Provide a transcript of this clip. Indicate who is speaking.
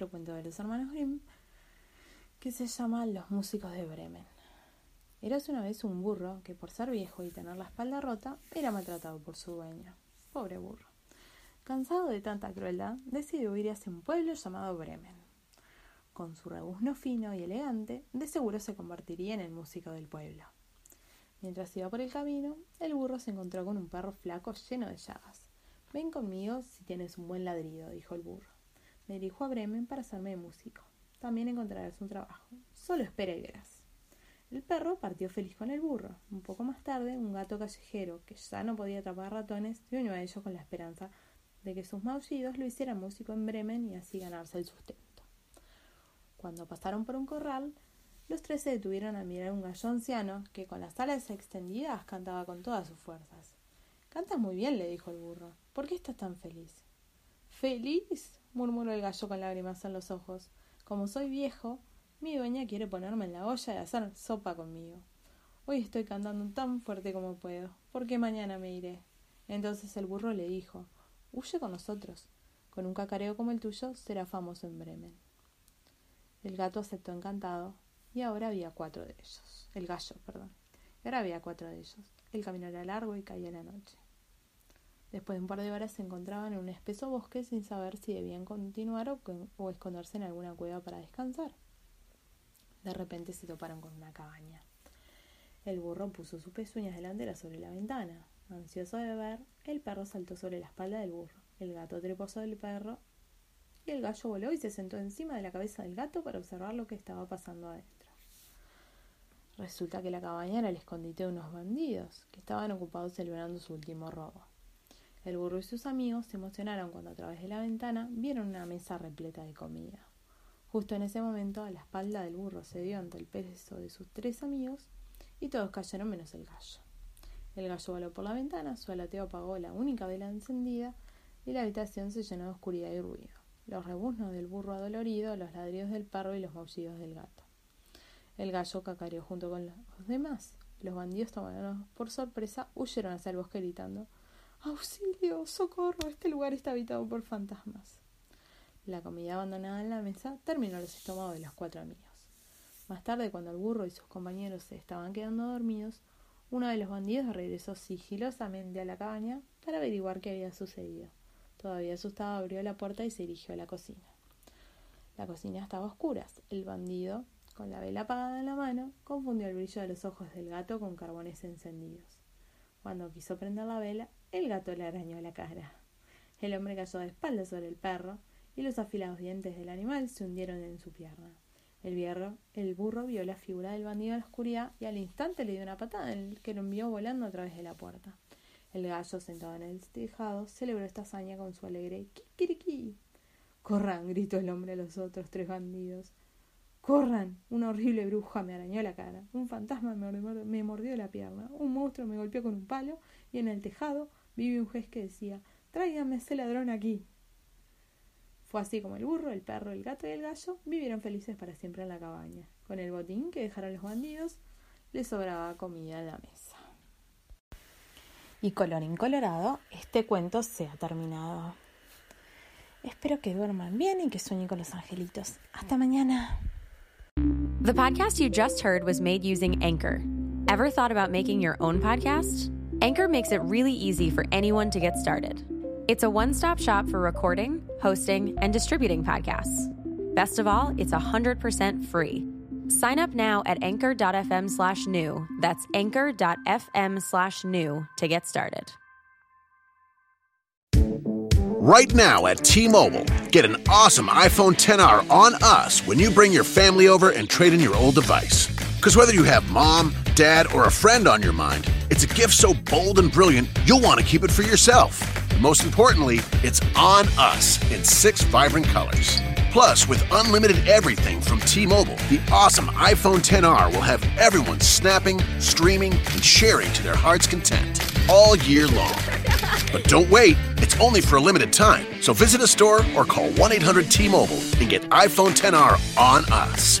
Speaker 1: Otro cuento de los hermanos Grimm que se llama Los músicos de Bremen. Eras una vez un burro que por ser viejo y tener la espalda rota era maltratado por su dueño. Pobre burro. Cansado de tanta crueldad, decidió ir hacia un pueblo llamado Bremen. Con su rebuzno fino y elegante, de seguro se convertiría en el músico del pueblo. Mientras iba por el camino, el burro se encontró con un perro flaco lleno de llagas. Ven conmigo si tienes un buen ladrido, dijo el burro. Me dirijo a Bremen para hacerme músico. También encontrarás un trabajo. Solo espera y verás. El perro partió feliz con el burro. Un poco más tarde, un gato callejero, que ya no podía atrapar ratones, se unió a ellos con la esperanza de que sus maullidos lo hicieran músico en Bremen y así ganarse el sustento. Cuando pasaron por un corral, los tres se detuvieron a mirar a un gallo anciano que con las alas extendidas cantaba con todas sus fuerzas. Cantas muy bien, le dijo el burro. ¿Por qué estás tan feliz? ¿Feliz? Murmuró el gallo con lágrimas en los ojos. Como soy viejo, mi dueña quiere ponerme en la olla y hacer sopa conmigo. Hoy estoy cantando tan fuerte como puedo, porque mañana me iré. Entonces el burro le dijo Huye con nosotros. Con un cacareo como el tuyo será famoso en Bremen. El gato aceptó encantado, y ahora había cuatro de ellos. El gallo, perdón. Ahora había cuatro de ellos. El camino era largo y caía la noche. Después de un par de horas se encontraban en un espeso bosque sin saber si debían continuar o, esconderse en alguna cueva para descansar. De repente se toparon con una cabaña. El burro puso sus pezuñas delanteras sobre la ventana. Ansioso de ver, el perro saltó sobre la espalda del burro. El gato trepó sobre el perro y el gallo voló y se sentó encima de la cabeza del gato para observar lo que estaba pasando adentro. Resulta que la cabaña era el escondite de unos bandidos que estaban ocupados celebrando su último robo. El burro y sus amigos se emocionaron cuando a través de la ventana vieron una mesa repleta de comida. Justo en ese momento, la espalda del burro se dio ante el peso de sus tres amigos y todos cayeron menos el gallo. El gallo voló por la ventana, su alateo apagó la única vela encendida y la habitación se llenó de oscuridad y ruido. Los rebuznos del burro adolorido, los ladridos del perro y los maullidos del gato. El gallo cacareó junto con los demás. Los bandidos tomados por sorpresa huyeron hacia el bosque gritando Auxilio, socorro, este lugar está habitado por fantasmas. La comida abandonada en la mesa terminó los estómagos de los cuatro amigos. Más tarde, cuando el burro y sus compañeros se estaban quedando dormidos, uno de los bandidos regresó sigilosamente a la cabaña para averiguar qué había sucedido. Todavía asustado abrió la puerta y se dirigió a la cocina. La cocina estaba a oscuras. El bandido, con la vela apagada en la mano, confundió el brillo de los ojos del gato con carbones encendidos. Cuando quiso prender la vela, el gato le arañó la cara. El hombre cayó de espaldas sobre el perro y los afilados dientes del animal se hundieron en su pierna. El, el burro vio la figura del bandido en la oscuridad y al instante le dio una patada que lo envió volando a través de la puerta. El gallo, sentado en el tejado, celebró esta hazaña con su alegre kikiriki. Corran, gritó el hombre a los otros tres bandidos. Corran. Una horrible bruja me arañó la cara. Un fantasma me mordió la pierna. Un monstruo me golpeó con un palo. Y en el tejado vive un juez que decía Tráigame ese ladrón aquí. Fue así como el burro, el perro, el gato y el gallo vivieron felices para siempre en la cabaña. Con el botín que dejaron los bandidos, les sobraba comida en la mesa. Y colorín colorado, este cuento se ha terminado. Espero que duerman bien y que sueñen con los angelitos. Hasta mañana.
Speaker 2: The podcast you just heard was made using Anchor. Ever thought about making your own podcast? Anchor makes it really easy for anyone to get started. It's a one stop shop for recording, hosting, and distributing podcasts. Best of all, it's 100% free. Sign up now at anchor.fm slash new. That's anchor.fm slash new to get started.
Speaker 3: Right now at T Mobile, get an awesome iPhone 10R on us when you bring your family over and trade in your old device. Because whether you have mom, dad, or a friend on your mind, it's a gift so bold and brilliant, you'll want to keep it for yourself. And most importantly, it's on us in six vibrant colors. Plus, with unlimited everything from T Mobile, the awesome iPhone 10R will have everyone snapping, streaming, and sharing to their heart's content all year long. But don't wait, it's only for a limited time. So visit a store or call 1 800 T Mobile and get iPhone 10R on us.